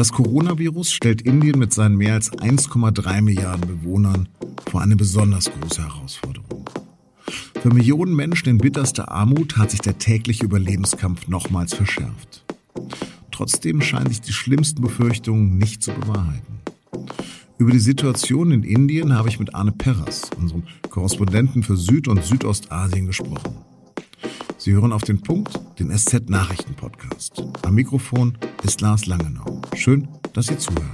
Das Coronavirus stellt Indien mit seinen mehr als 1,3 Milliarden Bewohnern vor eine besonders große Herausforderung. Für Millionen Menschen in bitterster Armut hat sich der tägliche Überlebenskampf nochmals verschärft. Trotzdem scheinen sich die schlimmsten Befürchtungen nicht zu bewahrheiten. Über die Situation in Indien habe ich mit Arne Perras, unserem Korrespondenten für Süd- und Südostasien, gesprochen. Sie hören auf den Punkt den SZ-Nachrichten-Podcast. Am Mikrofon ist Lars Langenau. Schön, dass Sie zuhören.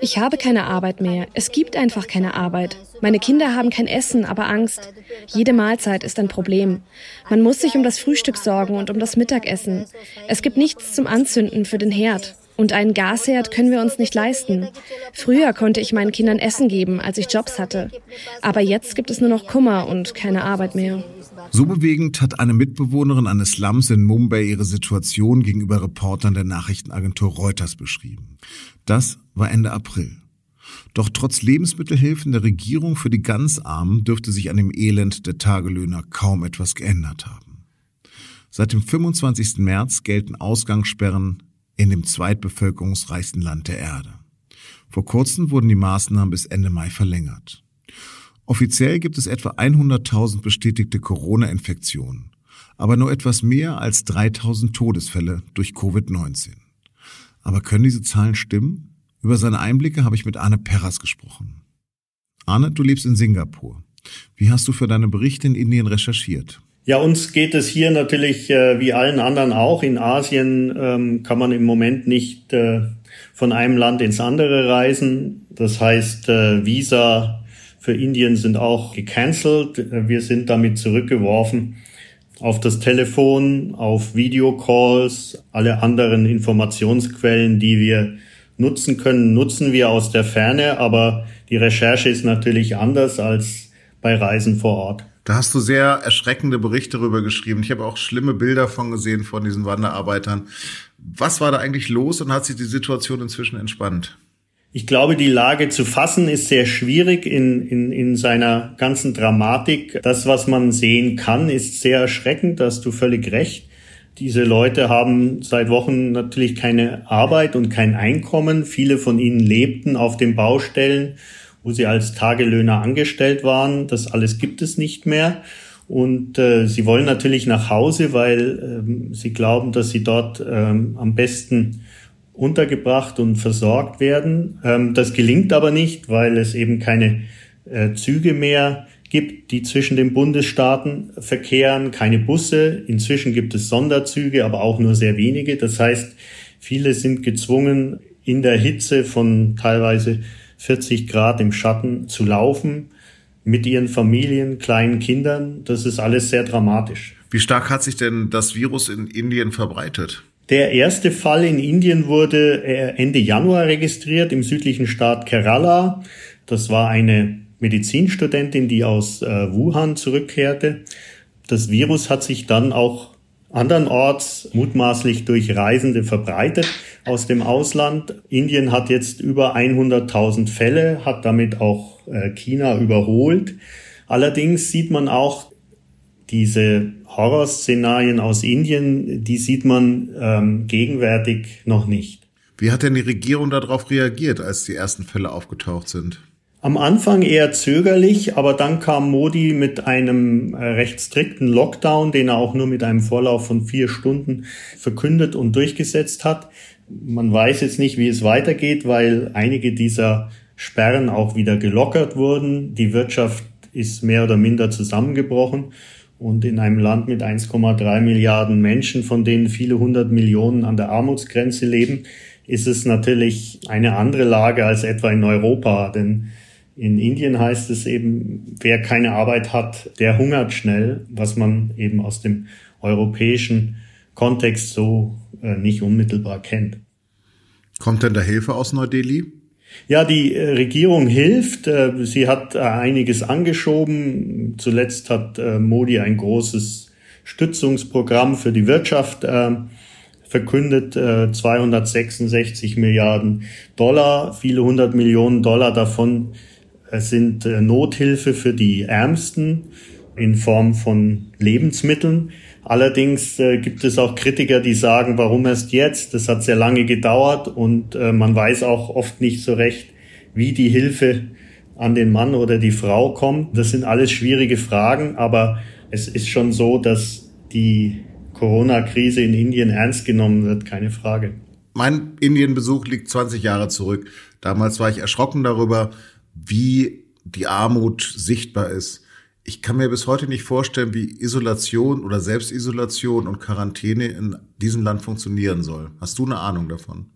Ich habe keine Arbeit mehr. Es gibt einfach keine Arbeit. Meine Kinder haben kein Essen, aber Angst. Jede Mahlzeit ist ein Problem. Man muss sich um das Frühstück sorgen und um das Mittagessen. Es gibt nichts zum Anzünden für den Herd. Und einen Gasherd können wir uns nicht leisten. Früher konnte ich meinen Kindern Essen geben, als ich Jobs hatte. Aber jetzt gibt es nur noch Kummer und keine Arbeit mehr. So bewegend hat eine Mitbewohnerin eines Slums in Mumbai ihre Situation gegenüber Reportern der Nachrichtenagentur Reuters beschrieben. Das war Ende April. Doch trotz Lebensmittelhilfen der Regierung für die ganz Armen dürfte sich an dem Elend der Tagelöhner kaum etwas geändert haben. Seit dem 25. März gelten Ausgangssperren in dem zweitbevölkerungsreichsten Land der Erde. Vor kurzem wurden die Maßnahmen bis Ende Mai verlängert. Offiziell gibt es etwa 100.000 bestätigte Corona-Infektionen, aber nur etwas mehr als 3.000 Todesfälle durch Covid-19. Aber können diese Zahlen stimmen? Über seine Einblicke habe ich mit Arne Perras gesprochen. Arne, du lebst in Singapur. Wie hast du für deine Berichte in Indien recherchiert? Ja, uns geht es hier natürlich äh, wie allen anderen auch. In Asien ähm, kann man im Moment nicht äh, von einem Land ins andere reisen. Das heißt, äh, Visa für Indien sind auch gecancelt. Wir sind damit zurückgeworfen auf das Telefon, auf Videocalls, alle anderen Informationsquellen, die wir nutzen können, nutzen wir aus der Ferne, aber die Recherche ist natürlich anders als bei Reisen vor Ort. Da hast du sehr erschreckende Berichte darüber geschrieben. Ich habe auch schlimme Bilder von gesehen von diesen Wanderarbeitern. Was war da eigentlich los und hat sich die Situation inzwischen entspannt? Ich glaube, die Lage zu fassen ist sehr schwierig in, in, in seiner ganzen Dramatik. Das, was man sehen kann, ist sehr erschreckend. Da hast du völlig recht. Diese Leute haben seit Wochen natürlich keine Arbeit und kein Einkommen. Viele von ihnen lebten auf den Baustellen wo sie als Tagelöhner angestellt waren. Das alles gibt es nicht mehr. Und äh, sie wollen natürlich nach Hause, weil ähm, sie glauben, dass sie dort ähm, am besten untergebracht und versorgt werden. Ähm, das gelingt aber nicht, weil es eben keine äh, Züge mehr gibt, die zwischen den Bundesstaaten verkehren, keine Busse. Inzwischen gibt es Sonderzüge, aber auch nur sehr wenige. Das heißt, viele sind gezwungen, in der Hitze von teilweise 40 Grad im Schatten zu laufen mit ihren Familien, kleinen Kindern. Das ist alles sehr dramatisch. Wie stark hat sich denn das Virus in Indien verbreitet? Der erste Fall in Indien wurde äh, Ende Januar registriert im südlichen Staat Kerala. Das war eine Medizinstudentin, die aus äh, Wuhan zurückkehrte. Das Virus hat sich dann auch andernorts mutmaßlich durch Reisende verbreitet aus dem Ausland. Indien hat jetzt über 100.000 Fälle, hat damit auch äh, China überholt. Allerdings sieht man auch diese Horrorszenarien aus Indien, die sieht man ähm, gegenwärtig noch nicht. Wie hat denn die Regierung darauf reagiert, als die ersten Fälle aufgetaucht sind? Am Anfang eher zögerlich, aber dann kam Modi mit einem äh, recht strikten Lockdown, den er auch nur mit einem Vorlauf von vier Stunden verkündet und durchgesetzt hat. Man weiß jetzt nicht, wie es weitergeht, weil einige dieser Sperren auch wieder gelockert wurden. Die Wirtschaft ist mehr oder minder zusammengebrochen. Und in einem Land mit 1,3 Milliarden Menschen, von denen viele hundert Millionen an der Armutsgrenze leben, ist es natürlich eine andere Lage als etwa in Europa. Denn in Indien heißt es eben, wer keine Arbeit hat, der hungert schnell, was man eben aus dem europäischen Kontext so äh, nicht unmittelbar kennt. Kommt denn da Hilfe aus Neu-Delhi? Ja, die äh, Regierung hilft. Äh, sie hat äh, einiges angeschoben. Zuletzt hat Modi ein großes Stützungsprogramm für die Wirtschaft verkündet, 266 Milliarden Dollar, viele hundert Millionen Dollar davon sind Nothilfe für die Ärmsten. in Form von Lebensmitteln. Allerdings äh, gibt es auch Kritiker, die sagen, warum erst jetzt? Das hat sehr lange gedauert und äh, man weiß auch oft nicht so recht, wie die Hilfe an den Mann oder die Frau kommt. Das sind alles schwierige Fragen, aber es ist schon so, dass die Corona-Krise in Indien ernst genommen wird, keine Frage. Mein Indienbesuch liegt 20 Jahre zurück. Damals war ich erschrocken darüber, wie die Armut sichtbar ist. Ich kann mir bis heute nicht vorstellen, wie Isolation oder Selbstisolation und Quarantäne in diesem Land funktionieren soll. Hast du eine Ahnung davon?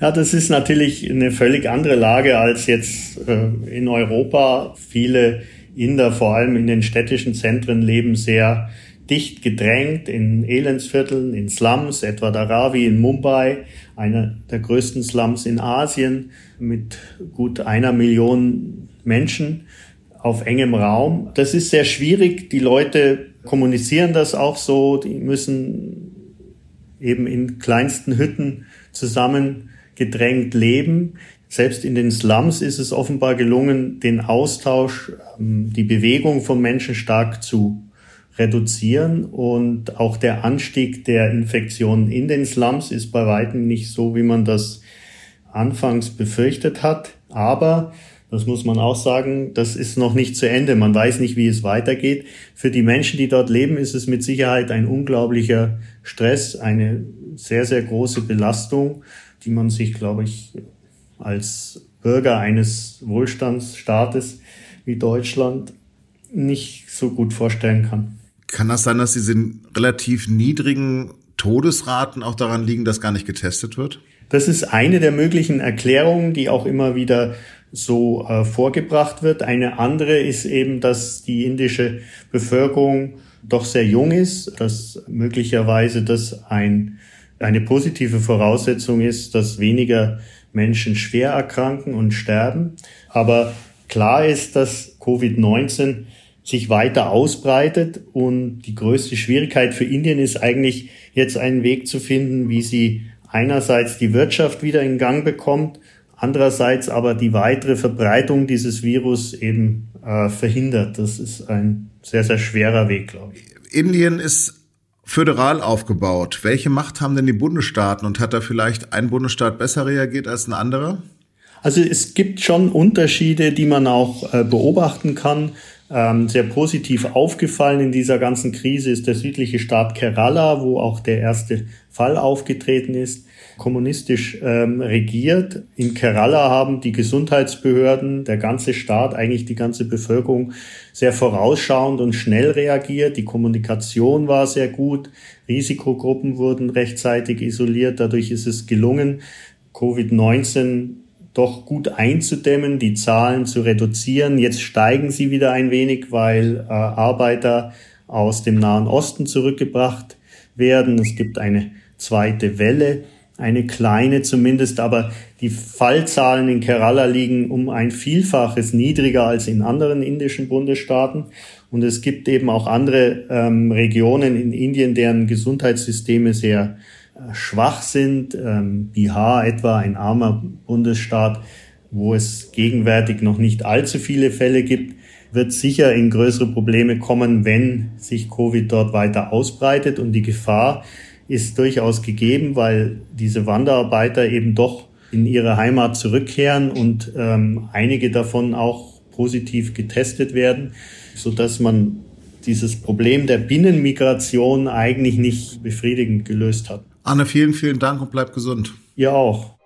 Ja, das ist natürlich eine völlig andere Lage als jetzt äh, in Europa. Viele Inder, vor allem in den städtischen Zentren, leben sehr dicht gedrängt in Elendsvierteln, in Slums, etwa Dharavi in Mumbai, einer der größten Slums in Asien mit gut einer Million Menschen auf engem Raum. Das ist sehr schwierig. Die Leute kommunizieren das auch so. Die müssen eben in kleinsten Hütten zusammen gedrängt leben. Selbst in den Slums ist es offenbar gelungen, den Austausch, ähm, die Bewegung von Menschen stark zu reduzieren. Und auch der Anstieg der Infektionen in den Slums ist bei weitem nicht so, wie man das anfangs befürchtet hat. Aber das muss man auch sagen, das ist noch nicht zu Ende. Man weiß nicht, wie es weitergeht. Für die Menschen, die dort leben, ist es mit Sicherheit ein unglaublicher Stress, eine sehr, sehr große Belastung, die man sich, glaube ich, als Bürger eines Wohlstandsstaates wie Deutschland nicht so gut vorstellen kann. Kann das sein, dass diese relativ niedrigen Todesraten auch daran liegen, dass gar nicht getestet wird? Das ist eine der möglichen Erklärungen, die auch immer wieder so äh, vorgebracht wird. Eine andere ist eben, dass die indische Bevölkerung doch sehr jung ist, dass möglicherweise das ein, eine positive Voraussetzung ist, dass weniger Menschen schwer erkranken und sterben. Aber klar ist, dass Covid-19 sich weiter ausbreitet und die größte Schwierigkeit für Indien ist eigentlich jetzt einen Weg zu finden, wie sie einerseits die Wirtschaft wieder in Gang bekommt andererseits aber die weitere Verbreitung dieses Virus eben äh, verhindert. Das ist ein sehr, sehr schwerer Weg, glaube ich. Indien ist föderal aufgebaut. Welche Macht haben denn die Bundesstaaten und hat da vielleicht ein Bundesstaat besser reagiert als ein anderer? Also es gibt schon Unterschiede, die man auch äh, beobachten kann. Ähm, sehr positiv aufgefallen in dieser ganzen Krise ist der südliche Staat Kerala, wo auch der erste Fall aufgetreten ist kommunistisch ähm, regiert. In Kerala haben die Gesundheitsbehörden, der ganze Staat, eigentlich die ganze Bevölkerung sehr vorausschauend und schnell reagiert. Die Kommunikation war sehr gut. Risikogruppen wurden rechtzeitig isoliert. Dadurch ist es gelungen, Covid-19 doch gut einzudämmen, die Zahlen zu reduzieren. Jetzt steigen sie wieder ein wenig, weil äh, Arbeiter aus dem Nahen Osten zurückgebracht werden. Es gibt eine zweite Welle eine kleine zumindest, aber die Fallzahlen in Kerala liegen um ein Vielfaches niedriger als in anderen indischen Bundesstaaten. Und es gibt eben auch andere ähm, Regionen in Indien, deren Gesundheitssysteme sehr schwach sind. Ähm, Bihar etwa, ein armer Bundesstaat, wo es gegenwärtig noch nicht allzu viele Fälle gibt, wird sicher in größere Probleme kommen, wenn sich Covid dort weiter ausbreitet und die Gefahr, ist durchaus gegeben, weil diese Wanderarbeiter eben doch in ihre Heimat zurückkehren und ähm, einige davon auch positiv getestet werden, so dass man dieses Problem der Binnenmigration eigentlich nicht befriedigend gelöst hat. Anne, vielen, vielen Dank und bleib gesund. Ihr auch.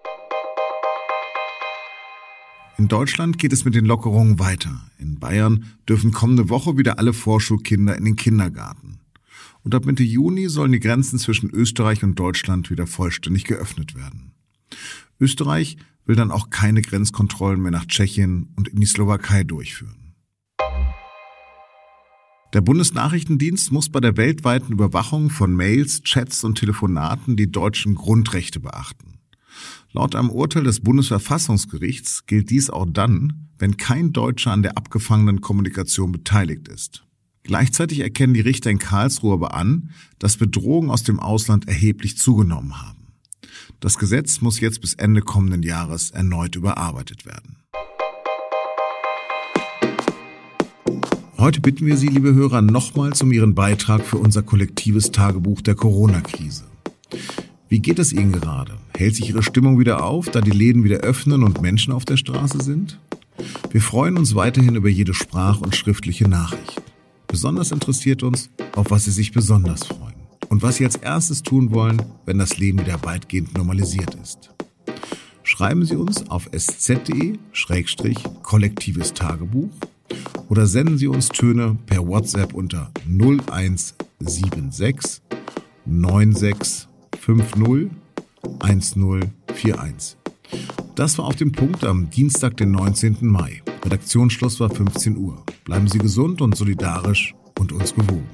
In Deutschland geht es mit den Lockerungen weiter. In Bayern dürfen kommende Woche wieder alle Vorschulkinder in den Kindergarten und ab Mitte Juni sollen die Grenzen zwischen Österreich und Deutschland wieder vollständig geöffnet werden. Österreich will dann auch keine Grenzkontrollen mehr nach Tschechien und in die Slowakei durchführen. Der Bundesnachrichtendienst muss bei der weltweiten Überwachung von Mails, Chats und Telefonaten die deutschen Grundrechte beachten. Laut einem Urteil des Bundesverfassungsgerichts gilt dies auch dann, wenn kein Deutscher an der abgefangenen Kommunikation beteiligt ist. Gleichzeitig erkennen die Richter in Karlsruhe aber an, dass Bedrohungen aus dem Ausland erheblich zugenommen haben. Das Gesetz muss jetzt bis Ende kommenden Jahres erneut überarbeitet werden. Heute bitten wir Sie, liebe Hörer, nochmals um Ihren Beitrag für unser kollektives Tagebuch der Corona-Krise. Wie geht es Ihnen gerade? Hält sich Ihre Stimmung wieder auf, da die Läden wieder öffnen und Menschen auf der Straße sind? Wir freuen uns weiterhin über jede Sprach- und schriftliche Nachricht. Besonders interessiert uns, auf was Sie sich besonders freuen und was Sie als erstes tun wollen, wenn das Leben wieder weitgehend normalisiert ist. Schreiben Sie uns auf sz.kollektives Tagebuch oder senden Sie uns Töne per WhatsApp unter 0176 96 50 1041. Das war auf dem Punkt am Dienstag, den 19. Mai. Redaktionsschluss war 15 Uhr. Bleiben Sie gesund und solidarisch und uns gewogen.